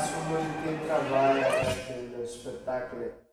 sua mãe tem trabalho no espetáculo.